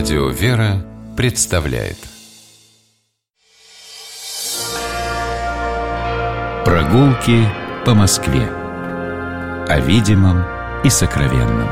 Радио «Вера» представляет Прогулки по Москве О видимом и сокровенном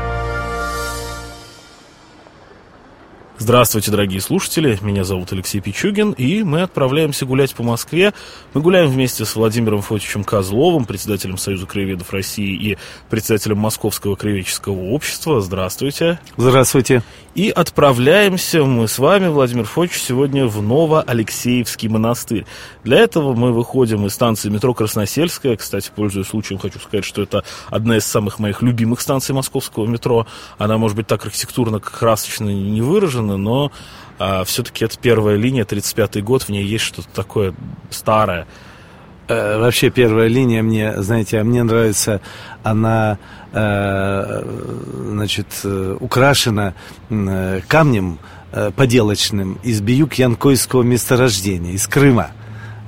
Здравствуйте, дорогие слушатели, меня зовут Алексей Пичугин, и мы отправляемся гулять по Москве. Мы гуляем вместе с Владимиром Фотичем Козловым, председателем Союза краеведов России и председателем Московского краеведческого общества. Здравствуйте. Здравствуйте. И отправляемся мы с вами, Владимир Фотич, сегодня в Новоалексеевский монастырь. Для этого мы выходим из станции метро Красносельская. Кстати, пользуясь случаем, хочу сказать, что это одна из самых моих любимых станций московского метро. Она, может быть, так архитектурно, красочно не выражена, но а, все-таки это первая линия, 35-й год, в ней есть что-то такое старое. Э, вообще первая линия мне, знаете, а мне нравится, она, э, значит, э, украшена камнем поделочным из Биюк-Янкойского месторождения, из Крыма.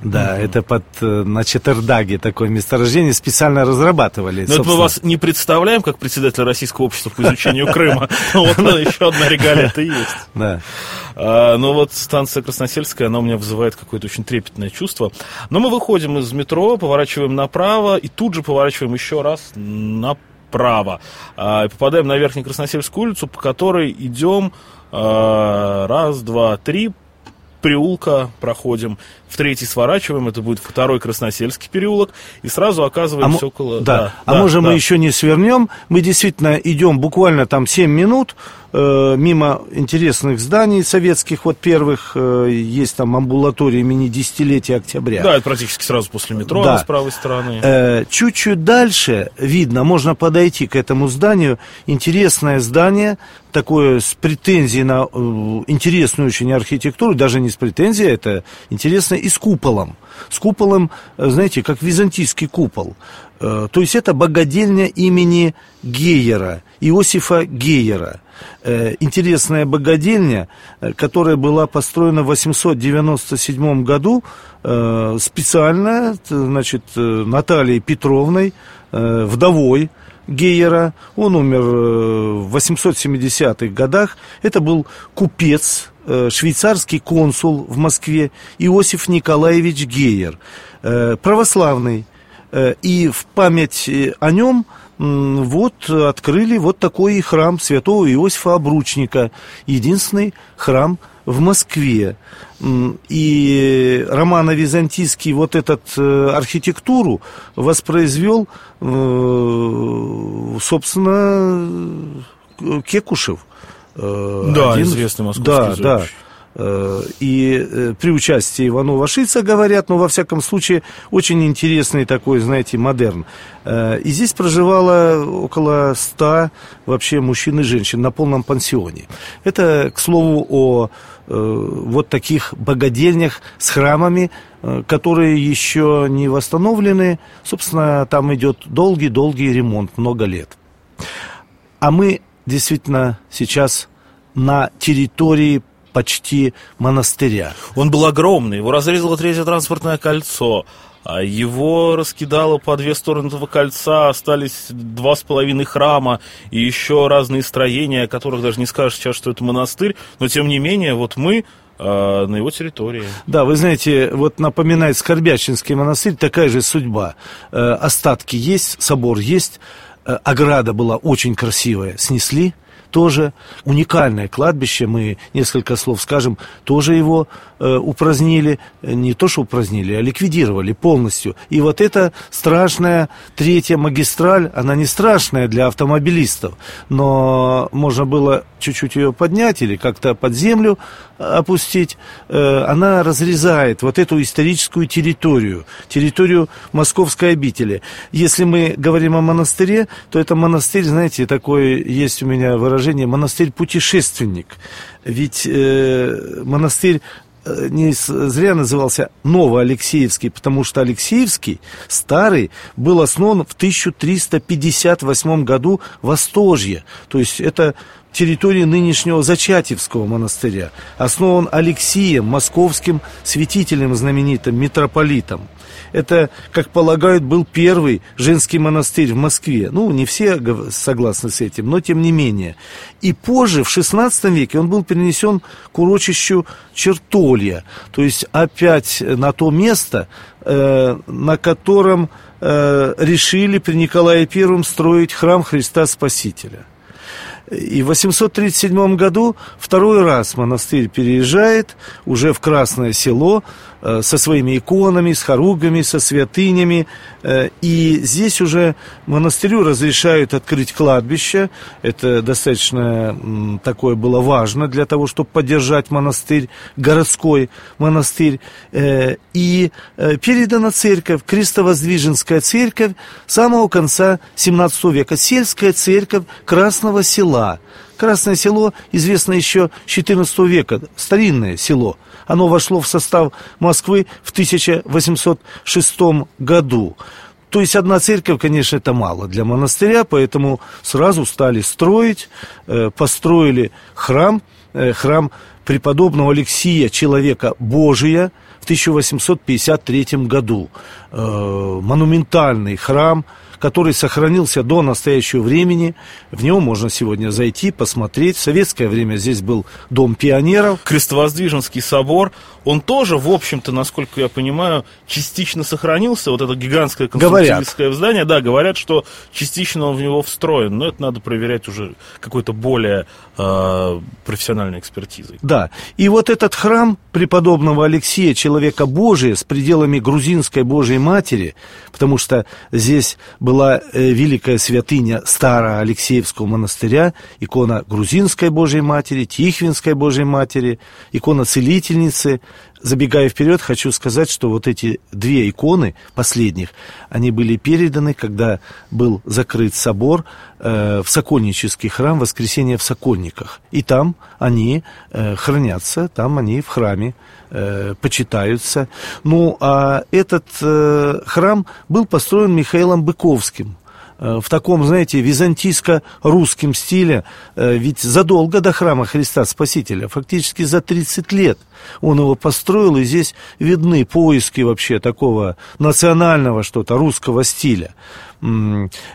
Да, mm-hmm. это под, э, на Четердаге такое месторождение специально разрабатывали. Но это мы вас не представляем как председателя Российского общества по изучению Крыма. Вот еще одна регалия это есть. Да. А, но вот станция Красносельская, она у меня вызывает какое-то очень трепетное чувство. Но мы выходим из метро, поворачиваем направо и тут же поворачиваем еще раз направо. А, и попадаем на Верхнюю Красносельскую улицу, по которой идем а, раз, два, три переулка проходим, в третий сворачиваем, это будет второй Красносельский переулок, и сразу оказываемся а около... Да, да а да, может да. мы еще не свернем, мы действительно идем буквально там 7 минут, э, мимо интересных зданий советских, вот первых, э, есть там амбулатория имени десятилетия октября. Да, это практически сразу после метро, да. с правой стороны. Э, чуть-чуть дальше видно, можно подойти к этому зданию, интересное здание, такое с претензией на э, интересную очень архитектуру, даже не с претензией, это интересно и с куполом. С куполом, э, знаете, как византийский купол. Э, то есть это богадельня имени Гейера, Иосифа Гейера. Э, интересная богадельня, которая была построена в 897 году специально, значит, Натальей Петровной, вдовой Гейера. Он умер в 870-х годах. Это был купец, Э, швейцарский консул в Москве Иосиф Николаевич Гейер, э, православный. Э, и в память о нем вот открыли вот такой храм святого Иосифа Обручника, единственный храм в Москве. И Романо-Византийский вот этот архитектуру воспроизвел, собственно, Кекушев. Э, да, один... известный московский Да, да. Э, и э, при участии Иванова Шица говорят, но во всяком случае очень интересный такой, знаете, модерн. И здесь проживало около ста вообще мужчин и женщин на полном пансионе. Это, к слову, о вот таких богадельнях с храмами, которые еще не восстановлены. Собственно, там идет долгий-долгий ремонт, много лет. А мы действительно сейчас на территории почти монастыря. Он был огромный, его разрезало третье транспортное кольцо, а его раскидало по две стороны этого кольца, остались два с половиной храма и еще разные строения, о которых даже не скажешь сейчас, что это монастырь, но тем не менее, вот мы э, на его территории. Да, вы знаете, вот напоминает Скорбячинский монастырь, такая же судьба. Э, остатки есть, собор есть, Э, ограда была очень красивая, снесли, тоже уникальное кладбище, мы несколько слов скажем, тоже его э, упразднили, не то что упразднили, а ликвидировали полностью. И вот эта страшная третья магистраль, она не страшная для автомобилистов, но можно было чуть-чуть ее поднять или как-то под землю опустить, э, она разрезает вот эту историческую территорию, территорию московской обители. Если мы говорим о монастыре, то это монастырь, знаете, такое есть у меня выражение, монастырь-путешественник. Ведь э, монастырь э, не зря назывался Новоалексеевский, потому что Алексеевский, старый, был основан в 1358 году в Остожье. То есть это территории нынешнего Зачатевского монастыря, основан Алексием, московским святителем знаменитым, митрополитом. Это, как полагают, был первый женский монастырь в Москве. Ну, не все согласны с этим, но тем не менее. И позже, в XVI веке, он был перенесен к урочищу Чертолья. То есть опять на то место, э, на котором э, решили при Николае I строить храм Христа Спасителя. И в 837 году второй раз монастырь переезжает уже в Красное Село, Э, со своими иконами, с хоругами, со святынями. Э, и здесь уже монастырю разрешают открыть кладбище. Это достаточно такое было важно для того, чтобы поддержать монастырь, городской монастырь. Э, и передана церковь, крестовоздвиженская церковь самого конца 17 века, сельская церковь Красного Села. Красное село известно еще с 14 века, старинное село – оно вошло в состав Москвы в 1806 году. То есть одна церковь, конечно, это мало для монастыря, поэтому сразу стали строить, э, построили храм, э, храм преподобного Алексия, человека Божия, в 1853 году. Э, монументальный храм – который сохранился до настоящего времени. В него можно сегодня зайти, посмотреть. В советское время здесь был Дом пионеров. Крестовоздвиженский собор, он тоже, в общем-то, насколько я понимаю, частично сохранился. Вот это гигантское конструктивистское здание. Да, говорят, что частично он в него встроен. Но это надо проверять уже какой-то более э, профессиональной экспертизой. Да. И вот этот храм преподобного Алексея, человека Божия, с пределами грузинской Божьей Матери, потому что здесь был была э, великая святыня Староалексеевского монастыря, икона Грузинской Божьей Матери, Тихвинской Божьей Матери, икона Целительницы. Забегая вперед, хочу сказать, что вот эти две иконы последних, они были переданы, когда был закрыт собор э, в Сокольнический храм Воскресения в Сокольниках. И там они э, хранятся, там они в храме э, почитаются. Ну, а этот э, храм был построен Михаилом Быковским в таком, знаете, византийско-русском стиле, э, ведь задолго до храма Христа Спасителя, фактически за 30 лет он его построил, и здесь видны поиски вообще такого национального что-то, русского стиля.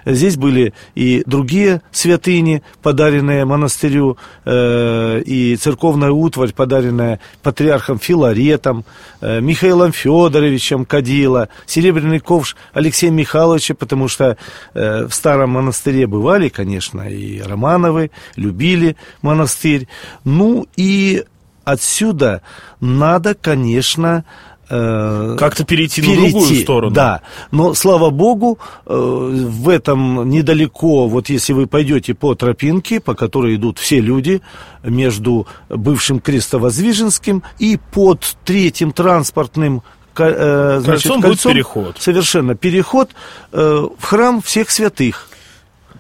Здесь были и другие святыни, подаренные монастырю, э, и церковная утварь, подаренная патриархом Филаретом, э, Михаилом Федоровичем Кадила, серебряный ковш Алексея Михайловича, потому что э, в старом монастыре бывали, конечно, и Романовы, любили монастырь. Ну и отсюда надо, конечно, э, как-то перейти, перейти на другую сторону. Да, но слава богу, э, в этом недалеко, вот если вы пойдете по тропинке, по которой идут все люди, между бывшим Крестовоздвиженским и под третьим транспортным э, значит, кольцом, кольцом будет переход. Совершенно переход э, в храм всех святых.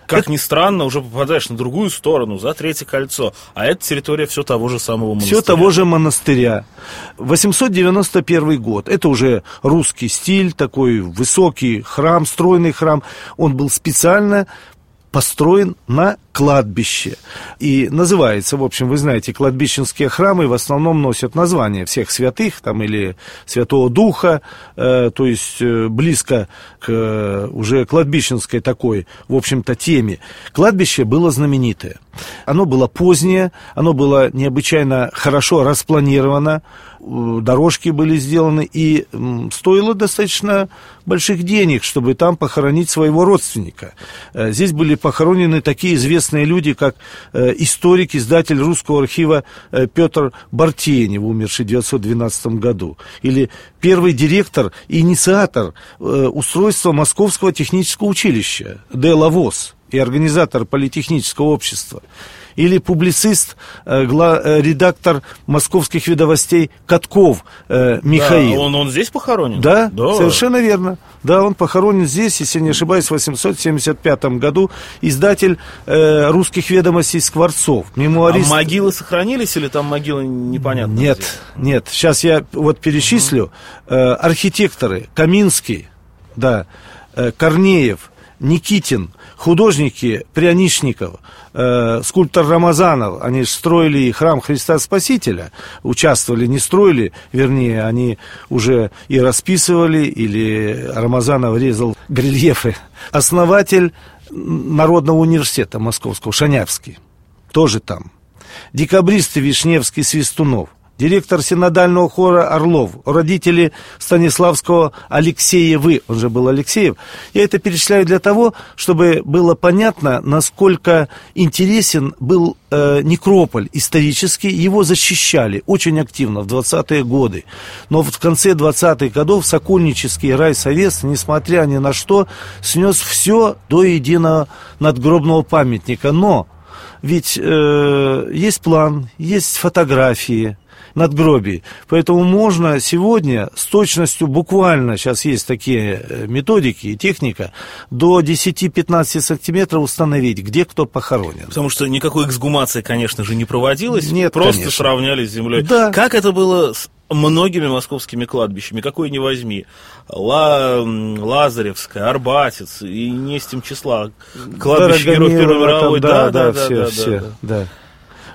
Как это... ни странно, уже попадаешь на другую сторону, за третье кольцо. А это территория все того же самого монастыря. Все того же монастыря. 891 год. Это уже русский стиль, такой высокий храм, стройный храм. Он был специально построен на кладбище. И называется, в общем, вы знаете, кладбищенские храмы в основном носят название всех святых, там, или Святого Духа, э, то есть э, близко к э, уже кладбищенской такой, в общем-то, теме. Кладбище было знаменитое. Оно было позднее, оно было необычайно хорошо распланировано, дорожки были сделаны, и стоило достаточно больших денег, чтобы там похоронить своего родственника. Э, здесь были похоронены такие известные люди, как э, историк, издатель русского архива э, Петр Бартенев, умерший в 1912 году, или первый директор и инициатор устройства Московского технического училища Д. Лавос и организатор политехнического общества или публицист, э, гла, э, редактор московских ведовостей Катков э, Михаил. Да, он, он здесь похоронен? Да, да, совершенно верно. Да, он похоронен здесь, если не ошибаюсь, в 875 году. Издатель э, русских ведомостей Скворцов. Мемуарист... А могилы сохранились или там могилы непонятно? Нет, где? нет. Сейчас я вот перечислю. Угу. Э, архитекторы Каминский, да, э, Корнеев, Никитин, художники Прянишников, э, скульптор Рамазанов, они строили храм Христа Спасителя, участвовали, не строили, вернее, они уже и расписывали, или Рамазанов резал рельефы. Основатель Народного университета Московского, Шанявский, тоже там. Декабристы Вишневский, Свистунов директор синодального хора Орлов, родители Станиславского Алексеевы, он же был Алексеев. Я это перечисляю для того, чтобы было понятно, насколько интересен был э, некрополь исторический. Его защищали очень активно в 20-е годы. Но в конце 20-х годов Сокольнический райсовет, несмотря ни на что, снес все до единого надгробного памятника. Но ведь э, есть план, есть фотографии, надгробий. Поэтому можно сегодня с точностью буквально, сейчас есть такие э, методики и техника, до 10-15 сантиметров установить, где кто похоронен. Потому что никакой эксгумации, конечно же, не проводилось. Нет, Просто конечно. сравняли с землей. Да. Как это было с многими московскими кладбищами, какой не возьми. Ла, Лазаревская, Арбатец, и не с тем числа. Кладбище Героев Первой мировой. да, да, да, да, все, да, все, да. да.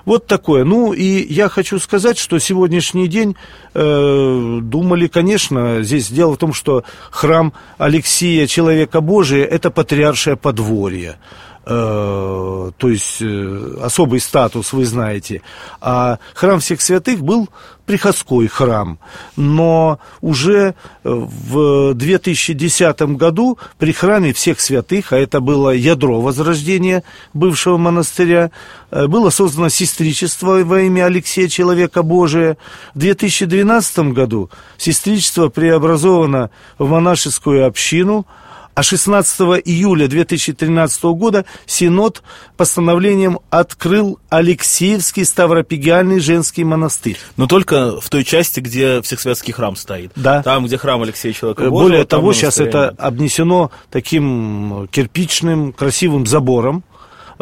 Вот такое. Ну, и я хочу сказать, что сегодняшний день э, думали, конечно, здесь дело в том, что храм Алексия, человека Божия, это патриаршее подворье. Э, то есть э, особый статус, вы знаете. А храм всех святых был приходской храм. Но уже в 2010 году при храме всех святых, а это было ядро возрождения бывшего монастыря, э, было создано сестричество во имя Алексея Человека Божия. В 2012 году сестричество преобразовано в монашескую общину – а 16 июля 2013 года Синод постановлением открыл Алексеевский Ставропигиальный женский монастырь. Но только в той части, где Всехсвятский храм стоит. Да. Там, где храм Алексея Человека Божьего. Более того, сейчас это обнесено таким кирпичным красивым забором, э,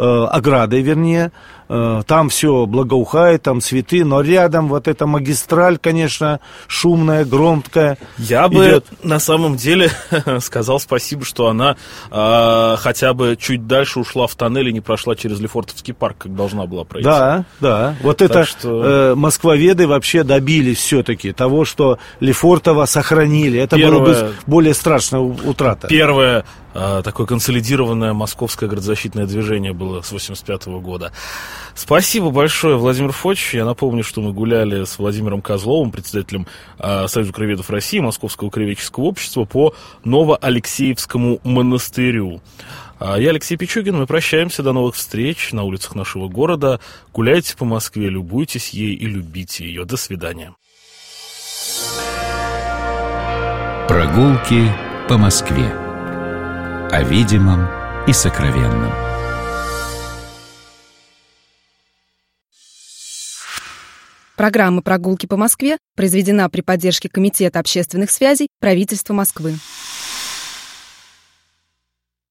оградой, вернее, Э, там все благоухает, там цветы, но рядом вот эта магистраль, конечно, шумная, громкая. Я идет. бы на самом деле сказал спасибо, что она э, хотя бы чуть дальше ушла в тоннель и не прошла через Лефортовский парк, как должна была пройти. Да, да. Вот так это что... э, москвоведы вообще добились все-таки того, что Лефортово сохранили. Это Первое... было бы более страшная утрата. Первое э, такое консолидированное московское градозащитное движение было с 85 года. Спасибо большое, Владимир Фоч. Я напомню, что мы гуляли с Владимиром Козловым, председателем э, Союза краеведов России, Московского краеведческого общества по Новоалексеевскому монастырю. А я Алексей Пичугин, мы прощаемся, до новых встреч на улицах нашего города. Гуляйте по Москве, любуйтесь ей и любите ее. До свидания. Прогулки по Москве. О видимом и сокровенном. Программа «Прогулки по Москве» произведена при поддержке Комитета общественных связей правительства Москвы.